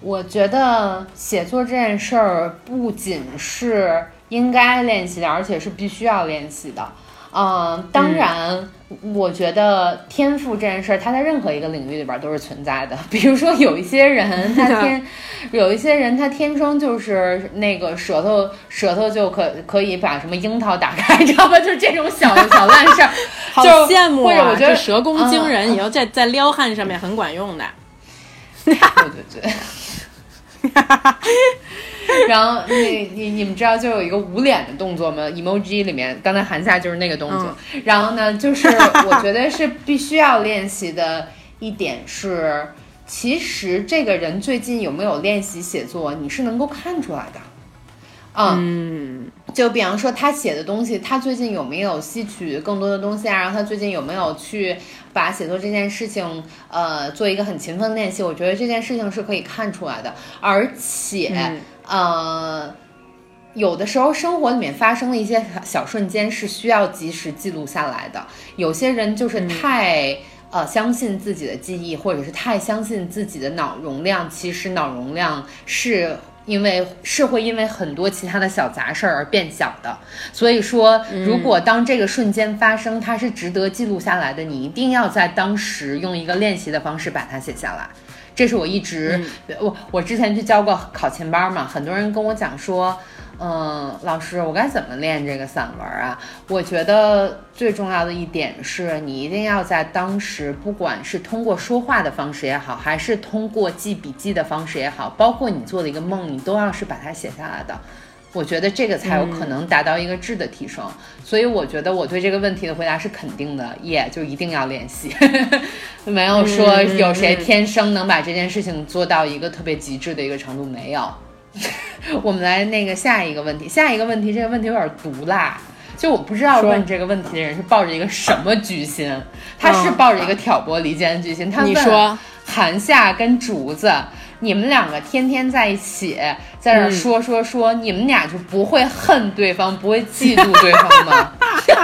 我觉得写作这件事儿不仅是应该练习的，而且是必须要练习的。嗯，当然，我觉得天赋这件事儿，它在任何一个领域里边儿都是存在的。比如说，有一些人他天，有一些人他天生就是那个舌头，舌头就可可以把什么樱桃打开，你知道吧？就是这种小小烂事儿，好羡慕啊！或者我觉得舌功惊嗯人，以后在在撩汉上面很管用的。对对对。然后你你你们知道就有一个捂脸的动作吗？emoji 里面，刚才韩夏就是那个动作。然后呢，就是我觉得是必须要练习的一点是，其实这个人最近有没有练习写作，你是能够看出来的。嗯，就比方说他写的东西，他最近有没有吸取更多的东西啊？然后他最近有没有去把写作这件事情，呃，做一个很勤奋的练习？我觉得这件事情是可以看出来的，而且，呃。有的时候，生活里面发生的一些小瞬间是需要及时记录下来的。有些人就是太、呃相信自己的记忆，或者是太相信自己的脑容量。其实脑容量是因为是会因为很多其他的小杂事儿而变小的。所以说，如果当这个瞬间发生，它是值得记录下来的，你一定要在当时用一个练习的方式把它写下来。这是我一直，我我之前去教过考前班嘛，很多人跟我讲说，嗯，老师，我该怎么练这个散文啊？我觉得最重要的一点是你一定要在当时，不管是通过说话的方式也好，还是通过记笔记的方式也好，包括你做的一个梦，你都要是把它写下来的。我觉得这个才有可能达到一个质的提升。所以我觉得我对这个问题的回答是肯定的，耶、就一定要练习，没有说有谁天生能把这件事情做到一个特别极致的一个程度，没有。我们来那个下一个问题，下一个问题，这个问题有点毒辣。就我不知道说问这个问题的人是抱着一个什么居心，他是抱着一个挑拨离间的居心。他问你说韩夏跟竹子，你们两个天天在一起，在嗯那儿说说说，你们俩就不会恨对方，不会嫉妒对方吗？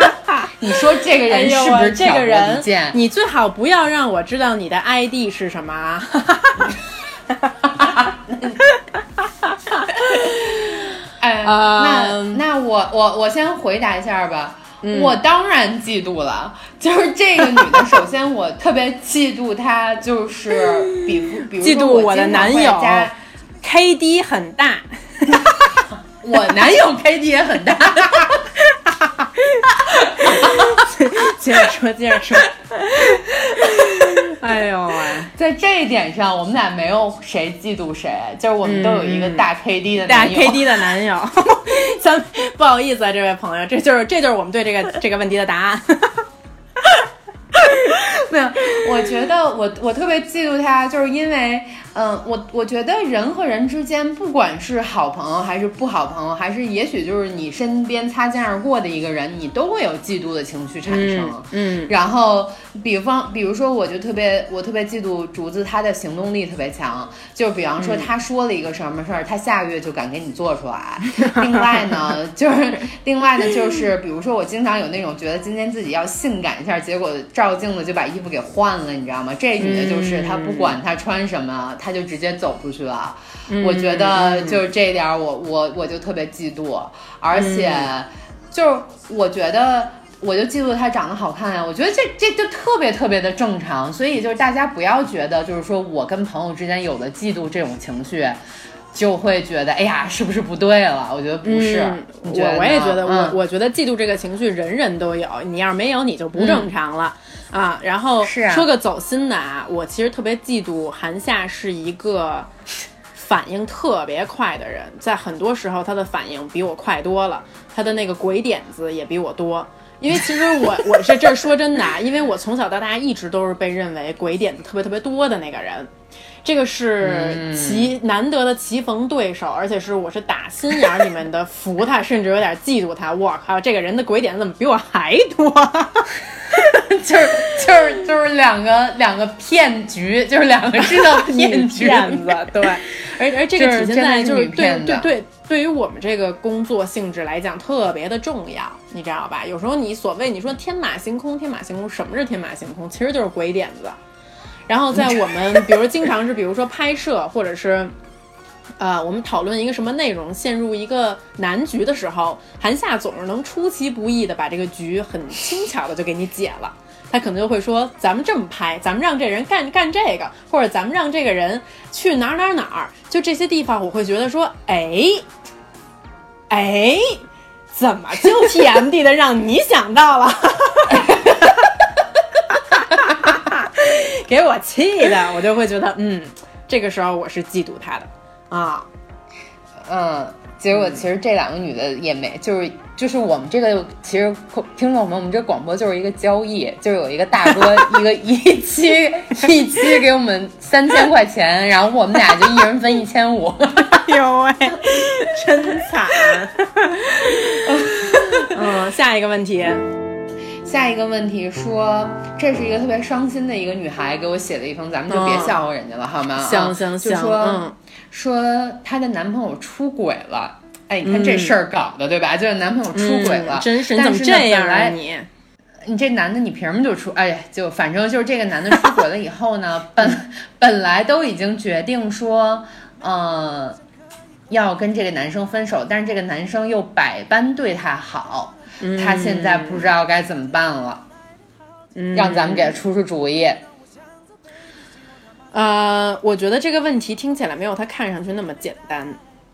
你说这个人是不是这挑拨离个人间？，你最好不要让我知道你的 ID 是什么 哎，那那我我我先回答一下吧。嗯我当然嫉妒了，就是这个女的。首先，我特别嫉妒她，就是比如比如说嫉妒我的男友 KD 很大，我男友 KD 也很大。接着说，接着说。哎呦喂！在这一点上，我们俩没有谁嫉妒谁，就是我们都有一个大 KD 的大男友。KD 的男友，咱不好意思啊，这位朋友，这就是这就是我们对这个这个问题的答案。没有，我觉得我我特别嫉妒他，就是因为，嗯、我我觉得人和人之间，不管是好朋友还是不好朋友，还是也许就是你身边擦肩而过的一个人，你都会有嫉妒的情绪产生。嗯然后，比方，比如说，我就特别，我特别嫉妒竹子，她的行动力特别强。就比方说，她说了一个什么事儿，她下个月就敢给你做出来。另外呢，就是另外呢，就是比如说，我经常有那种觉得今天自己要性感一下，结果照镜子就把衣服给换了，你知道吗？这女的就是她不管她穿什么，她就直接走出去了。我觉得就是这一点儿我，我我就特别嫉妒，而且就是我觉得。我就嫉妒他长得好看呀、我觉得这这就特别特别的正常，所以就是大家不要觉得就是说我跟朋友之间有了嫉妒这种情绪，就会觉得哎呀是不是不对了？我觉得不是，我我也觉得，我嗯我觉得嫉妒这个情绪人人都有，你要是没有，你就不正常了。啊，然后说个走心的啊，我其实特别嫉妒韩夏是一个反应特别快的人，在很多时候他的反应比我快多了，他的那个鬼点子也比我多。因为其实我 我是这说真的啊，因为我从小到大一直都是被认为鬼点子特别特别多的那个人，这个是棋、难得的棋逢对手，而且是我是打心眼儿里面的服他，甚至有点嫉妒他。我靠，这个人的鬼点子怎么比我还多？就是就是就是两个两个骗局，就是两个知道骗局骗子，对，而而这个体现在就是对对对，对于我们这个工作性质来讲特别的重要，你知道吧？有时候你所谓你说天马行空，天马行空，什么是天马行空？其实就是鬼点子。然后在我们比如经常是比如说拍摄或者是。呃，我们讨论一个什么内容，陷入一个难局的时候，韩夏总是能出其不意的把这个局很轻巧的就给你解了。他可能就会说：“咱们这么拍，咱们让这人干干这个，或者咱们让这个人去哪儿哪儿哪儿。”就这些地方，我会觉得说：“哎，哎，怎么就 TMD 的让你想到了？” 给我气的，我就会觉得，嗯，这个时候我是嫉妒他的啊。嗯，结果其实这两个女的也没，就是就是我们这个其实听众们，我们这广播就是一个交易，就是有一个大哥一个一期 一期给我们三千块钱，然后我们俩就一人分一千五。哎呦喂，真惨。嗯，下一个问题，下一个问题说，这是一个特别伤心的一个女孩给我写的一封，咱们就别嗯笑话人家了，好吗？行啊行行就说、嗯说她的男朋友出轨了。哎，你看这事儿搞的，对吧？就是男朋友出轨了，嗯真是你怎么但是呢这样啊你？你这男的你凭什么就出？哎呀，就反正就是这个男的出轨了以后呢，本本来都已经决定说，呃，要跟这个男生分手，但是这个男生又百般对她好，她现在不知道该怎么办了，嗯让咱们给他出出主意。呃，我觉得这个问题听起来没有他看上去那么简单，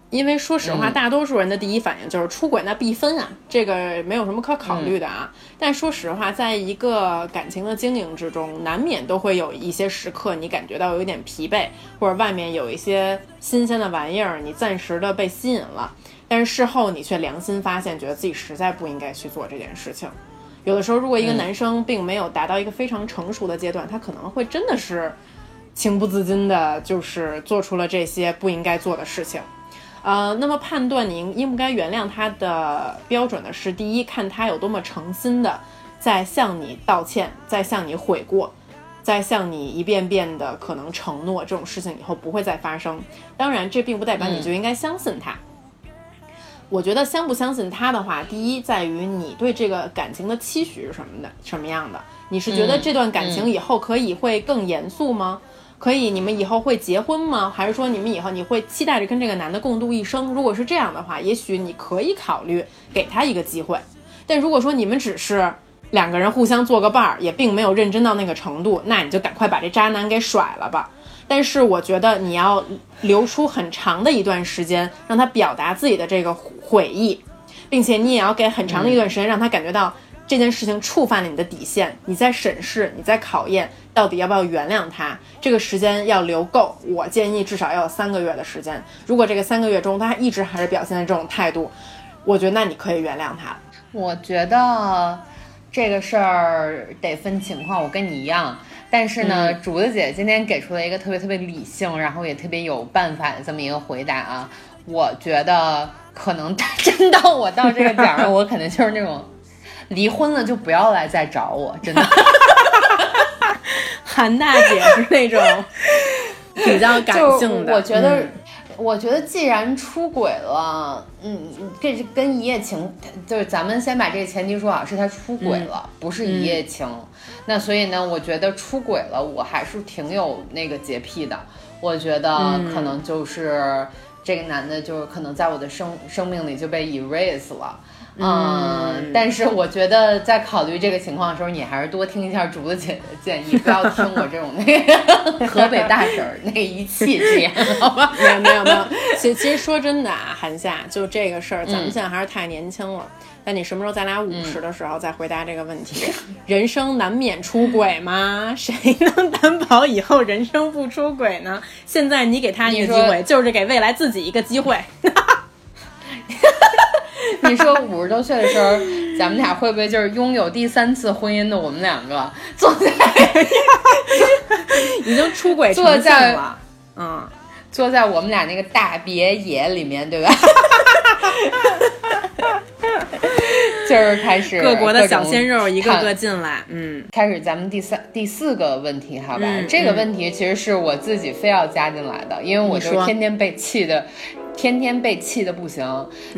因为说实话，嗯大多数人的第一反应就是出轨那必分啊，这个没有什么可考虑的啊。但说实话，在一个感情的经营之中，难免都会有一些时刻，你感觉到有一点疲惫，或者外面有一些新鲜的玩意儿，你暂时的被吸引了。但是事后你却良心发现，觉得自己实在不应该去做这件事情。有的时候，如果一个男生并没有达到一个非常成熟的阶段，他可能会真的是情不自禁的，就是做出了这些不应该做的事情。呃，那么判断你应应不该原谅他的标准呢，是第一，看他有多么诚心的在向你道歉，在向你悔过，在向你一遍遍的可能承诺这种事情以后不会再发生。当然，这并不代表你就应该相信他。我觉得相不相信他的话，第一在于你对这个感情的期许是什么的，什么样的？你是觉得这段感情以后可以会更严肃吗？可以，你们以后会结婚吗？还是说你们以后你会期待着跟这个男的共度一生？如果是这样的话，也许你可以考虑给他一个机会。但如果说你们只是两个人互相做个伴儿，也并没有认真到那个程度，那你就赶快把这渣男给甩了吧。但是我觉得你要留出很长的一段时间，让他表达自己的这个悔意，并且你也要给很长的一段时间，让他感觉到这件事情触犯了你的底线，你在审视，你在考验，到底要不要原谅他。这个时间要留够，我建议至少要有三个月的时间。如果这个三个月中他一直还是表现的这种态度，我觉得那你可以原谅他。我觉得这个事儿得分情况，我跟你一样。但是呢，竹子姐今天给出了一个特别特别理性，然后也特别有办法的这么一个回答啊。我觉得可能 真到我到这个点儿了，我可能就是那种离婚了就不要来再找我，真的。韩大姐是那种比较感性的，我觉得，嗯我觉得既然出轨了，嗯，这是跟一夜情，就是咱们先把这个前提说好，是他出轨了，不是一夜情。那所以呢，我觉得出轨了，我还是挺有那个洁癖的。我觉得可能就是这个男的，就是可能在我的生生命里就被 erase 了。嗯，但是我觉得在考虑这个情况的时候，你还是多听一下竹子姐的建议，不要听我这种那个河北大婶儿那一气之言，好吧？没有没有没有。其其实说真的啊，韩夏，就这个事儿，咱们现在还是太年轻了。但你什么时候咱俩五十的时候再回答这个问题？人生难免出轨吗？谁能担保以后人生不出轨呢？现在你给他一个机会，就是给未来自己一个机会。你说五十多岁的时候，咱们俩会不会就是拥有第三次婚姻的我们两个坐在 已经出轨坐在了。嗯，坐在我们俩那个大别野里面，对吧？就是开始各国的小鲜肉一个个进来。嗯，开始咱们第三第四个问题，好吧？嗯这个问题其实是我自己非要加进来的，因为我就天天被气的，天天被气的不行。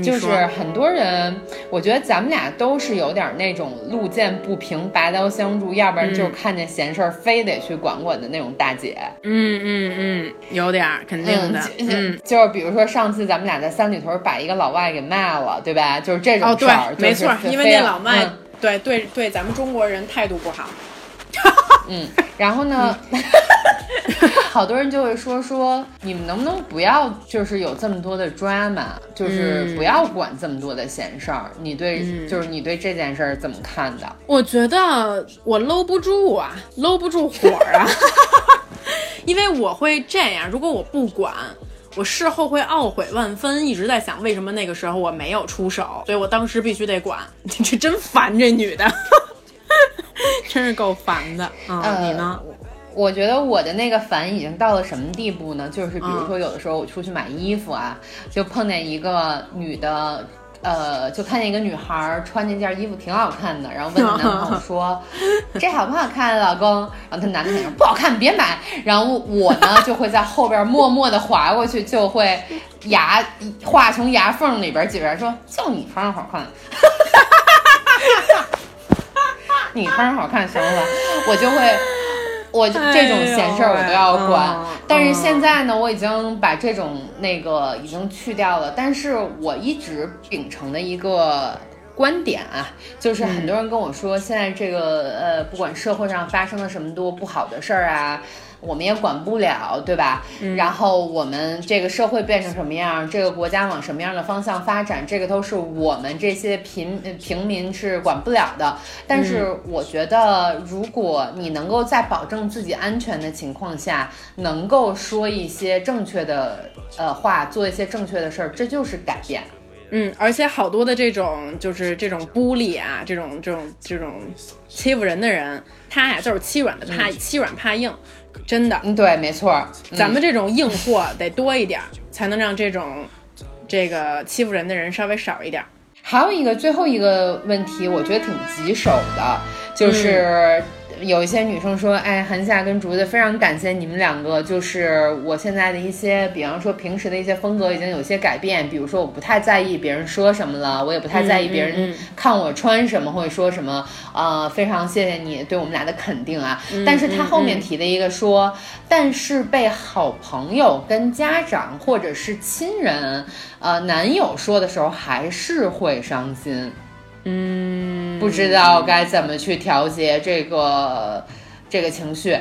就是很多人，我觉得咱们俩都是有点那种路见不平拔刀相助，要不然就是看见闲事儿非得去管管的那种大姐。嗯嗯嗯，有点儿肯定的。嗯，嗯，就是比如说上次咱们俩在三里屯把一个老外给卖了，对吧？就是这种事儿，，没错，就是因为那老外、嗯对对对咱们中国人态度不好。嗯，然后呢，好多人就会说说你们能不能不要就是有这么多的 drama，就是嗯不要管这么多的闲事儿。你对，就是你对这件事儿怎么看的？我觉得我搂不住啊，搂不住火啊，因为我会这样，如果我不管。我事后会懊悔万分，一直在想为什么那个时候我没有出手，所以我当时必须得管。这真烦，这女的，真是够烦的。嗯，呃你呢？我觉得我的那个烦已经到了什么地步呢？就是比如嗯说，有的时候我出去买衣服啊，就碰见一个女的，呃，就看见一个女孩儿穿那件衣服挺好看的，然后问她男朋友 说：“这好不好看，老公？”然后她男的想说：“不好看，别买。”然后我呢就会在后边默默的划过去，就会牙话从牙缝里边挤出来说：“就你穿上好看。”你穿上好看行了吧？我就会，我就这种闲事儿我都要管。但是现在呢，我已经把这种那个已经去掉了。但是我一直秉承的一个观点啊，就是很多人跟我说，现在这个呃，不管社会上发生了什么多不好的事儿啊。我们也管不了，对吧？然后我们这个社会变成什么样，这个国家往什么样的方向发展，这个都是我们这些平呃平民是管不了的。但是我觉得，如果你能够在保证自己安全的情况下，能够说一些正确的呃话，做一些正确的事儿，这就是改变。嗯，而且好多的这种就是这种 bully 啊，这种这种这种欺负人的人，他呀就是欺软的怕、欺软怕硬，真的。嗯，对，没错儿，咱们这种硬货得多一点儿，才能让这种这个欺负人的人稍微少一点儿。还有一个最后一个问题，我觉得挺棘手的，就是有一些女生说，哎，韩夏跟竹子非常感谢你们两个，就是我现在的一些，比方说平时的一些风格已经有些改变，比如说我不太在意别人说什么了，我也不太在意别人看我穿什么或者说什么，呃，非常谢谢你对我们俩的肯定啊。但是他后面提的一个说，但是被好朋友跟家长或者是亲人。呃，男友说的时候还是会伤心，嗯，不知道该怎么去调节这个这个情绪。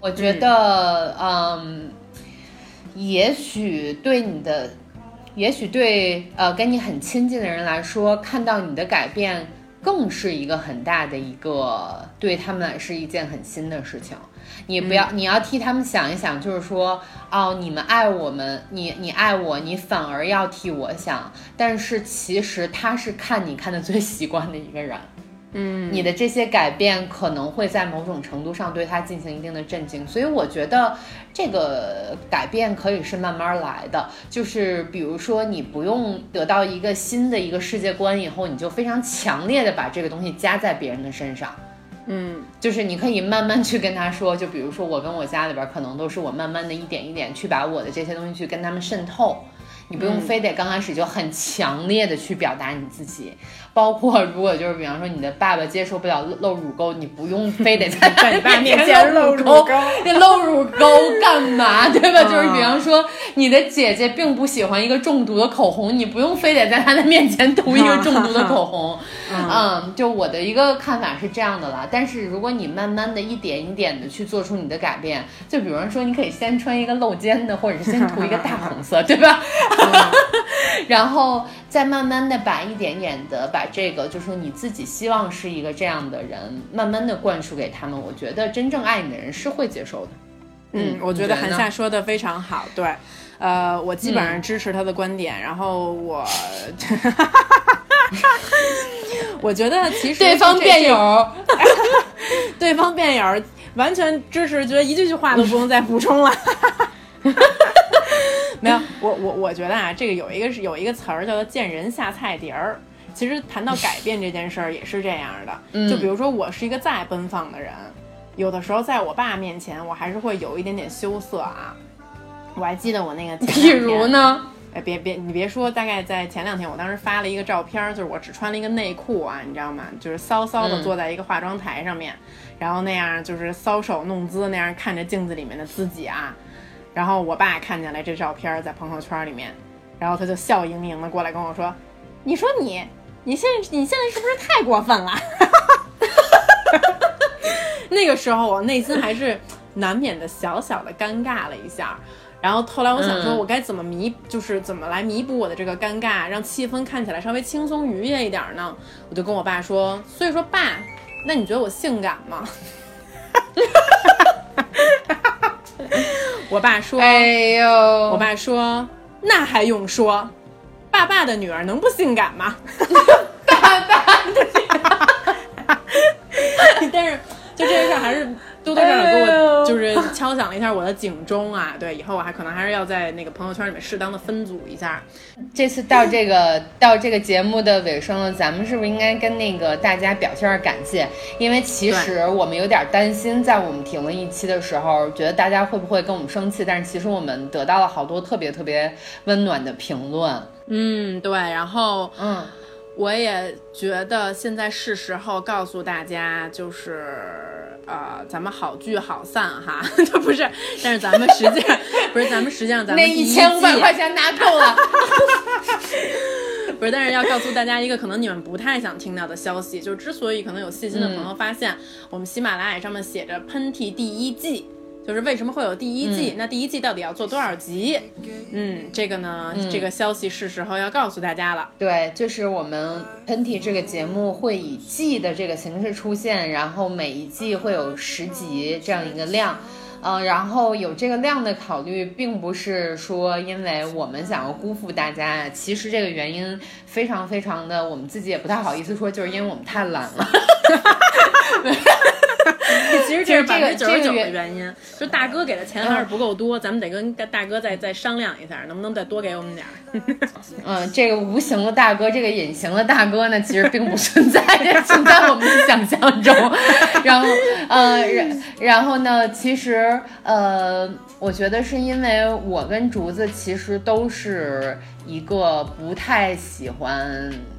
我觉得，嗯，也许对你的，也许对呃跟你很亲近的人来说，看到你的改变，更是一个很大的一个对他们来是一件很新的事情。你不要，你要替他们想一想，就是说，哦，你们爱我们，你你爱我，你反而要替我想。但是其实他是看你看的最习惯的一个人，嗯，你的这些改变可能会在某种程度上对他进行一定的震惊。所以我觉得这个改变可以是慢慢来的，就是比如说你不用得到一个新的一个世界观以后，你就非常强烈的把这个东西加在别人的身上。嗯，就是你可以慢慢去跟他说，就比如说我跟我家里边可能都是我慢慢的一点一点去把我的这些东西去跟他们渗透，你不用非得刚开始就很强烈的去表达你自己，包括 如果就是比方说你的爸爸接受不了露露乳沟，你不用非得在 在你爸面前露露乳沟你露乳沟干嘛？对吧？就是比方说你的姐姐并不喜欢一个中毒的口红，你不用非得在她的面前涂一个中毒的口红。嗯，就我的一个看法是这样的啦。但是如果你慢慢的一点一点的去做出你的改变，就比方说你可以先穿一个露肩的，或者是先涂一个大红色，对吧？然后再慢慢的把一点点的把这个，就是说你自己希望是一个这样的人，慢慢的灌输给他们。我觉得真正爱你的人是会接受的。嗯，我觉得韩夏说的非常好，对，呃，我基本上支持他的观点，然后我，我觉得其实对方辩友，对方辩友完全支持，觉得一句句话都不用再补充了。没有，我我我觉得啊，这个有一个是有一个词儿叫做见人下菜碟儿。其实谈到改变这件事儿也是这样的，就比如说我是一个再奔放的人，有的时候在我爸面前，我还是会有一点点羞涩啊。我还记得我那个 比，如呢？哎，别别，你别说，大概在前两天，我当时发了一个照片儿，就是我只穿了一个内裤啊，你知道吗？就是骚骚的嗯坐在一个化妆台上面，然后那样就是搔首弄姿那样看着镜子里面的自己啊。然后我爸看见了这照片儿在朋友圈里面，然后他就笑盈盈的过来跟我说：“你说你，你现在你现在是不是太过分了？” 那个时候我内心还是难免的小小的尴尬了一下。然后后来我想说，嗯我该怎么弥，就是怎么来弥补我的这个尴尬，让气氛看起来稍微轻松愉悦一点呢？我就跟我爸说，所以说爸，那你觉得我性感吗？我爸说，哎呦，我爸说，那还用说，爸爸的女儿能不性感吗？爸爸的女儿但是就这件事儿还是多多少少给我就是敲响了一下我的警钟啊！对，以后我还可能还是要在那个朋友圈里面适当的分组一下。这次到这个到这个节目的尾声了，咱们是不是应该跟那个大家表现感谢？因为其实我们有点担心，在我们停了一期的时候，觉得大家会不会跟我们生气？但是其实我们得到了好多特别特别温暖的评论。嗯，对，然后嗯，我也觉得现在是时候告诉大家，就是呃，咱们好聚好散哈，这不是，但是咱们实际上不是，咱们实际上咱们那一千五百块钱拿够了。不是，但是要告诉大家一个可能你们不太想听到的消息，就是之所以可能有细心的朋友发现，我们喜马拉雅上面写着《喷嚏》第一季，就是为什么会有第一季？那第一季到底要做多少集？嗯，这个呢，这个消息是时候要告诉大家了。对，就是我们喷嚏这个节目会以季的这个形式出现，然后每一季会有十集这样一个量。嗯、然后有这个量的考虑，并不是说因为我们想要辜负大家，其实这个原因非常非常的，我们自己也不太好意思说，就是因为我们太懒了。其实这是百分之九十九的这个原原因，就大哥给的钱还是不够多，咱们得跟大大哥再再商量一下，能不能再多给我们点儿？嗯，这个无形的大哥，这个隐形的大哥呢，其实并不存在，存在我们的想象中。然后，呃，然然后呢，其实，呃，我觉得是因为我跟竹子其实都是一个不太喜欢，嗯。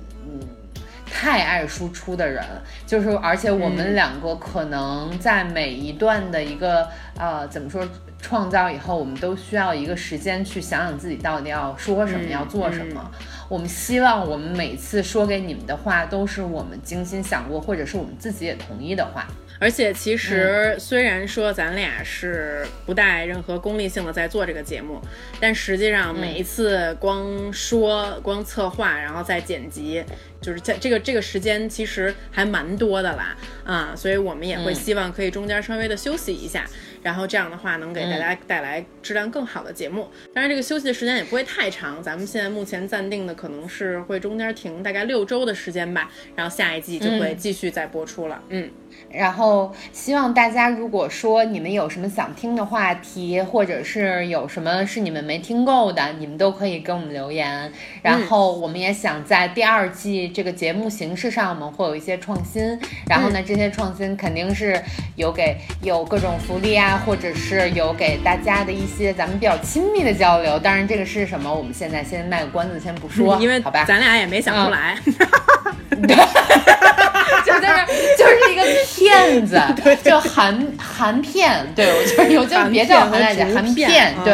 太爱输出的人，就是而且我们两个可能在每一段的一个呃怎么说创造以后，我们都需要一个时间去想想自己到底要说什么，要做什么。我们希望我们每次说给你们的话，都是我们精心想过，或者是我们自己也同意的话。而且其实虽然说咱俩是不带任何功利性的在做这个节目，但实际上每一次光说、光策划，然后再剪辑，就是在这个这个时间其实还蛮多的啦，啊、所以我们也会希望可以中间稍微的休息一下。然后这样的话能给大家带来质量更好的节目。当然，这个休息的时间也不会太长，咱们现在目前暂定的可能是会中间停大概六周的时间吧，然后下一季就会继续再播出了。嗯，然后希望大家如果说你们有什么想听的话题，或者是有什么是你们没听够的，你们都可以给我们留言。然后我们也想在第二季这个节目形式上，我们会有一些创新。然后呢，这些创新肯定是有给有各种福利啊，或者是有给大家的一些咱们比较亲密的交流。当然，这个是什么，我们现在先卖个关子，先不说，因为好吧？咱俩也没想出来。就 就是就是一个骗子，就含含骗，对我就是有就别叫韩大姐，含骗，对，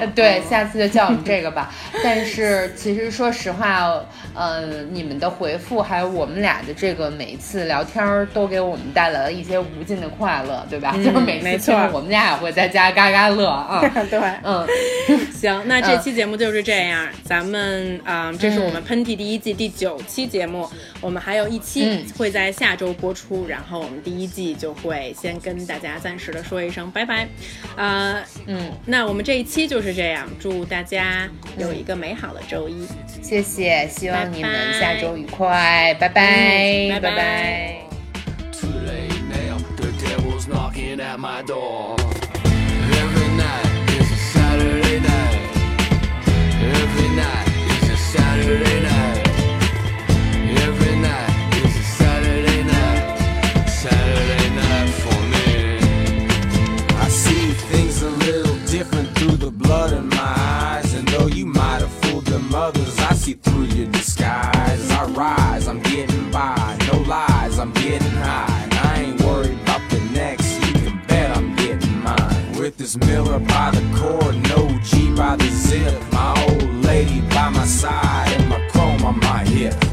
呃 对，下次就叫我们这个吧。但是其实说实话，呃，你们的回复还有我们俩的这个每一次聊天儿，都给我们带来了一些无尽的快乐，对吧？就是每没错我们俩也会在家嘎嘎乐啊。对，嗯，行，那这期节目就是这样。咱们啊、嗯这是我们喷嚏第一季第九期节目，我们还有一期嗯会在下周播出，然后我们第一季就会先跟大家暂时的说一声拜拜。呃，嗯，那我们这一期就是这样，祝大家有一个美好的周一，谢谢，希望你们拜拜下周愉快，拜拜，嗯拜拜拜拜 Too late now, the devil's knocking at my door. Every night is a Saturday night. Every night is a Saturday night. Every night is a Saturday night. Saturday night for me. I see things a little different through getting high. I ain't worried about the next, you can bet I'm getting mine. With this Miller by the cord, no G by the zip. My old lady by my side, and my chrome on my hip.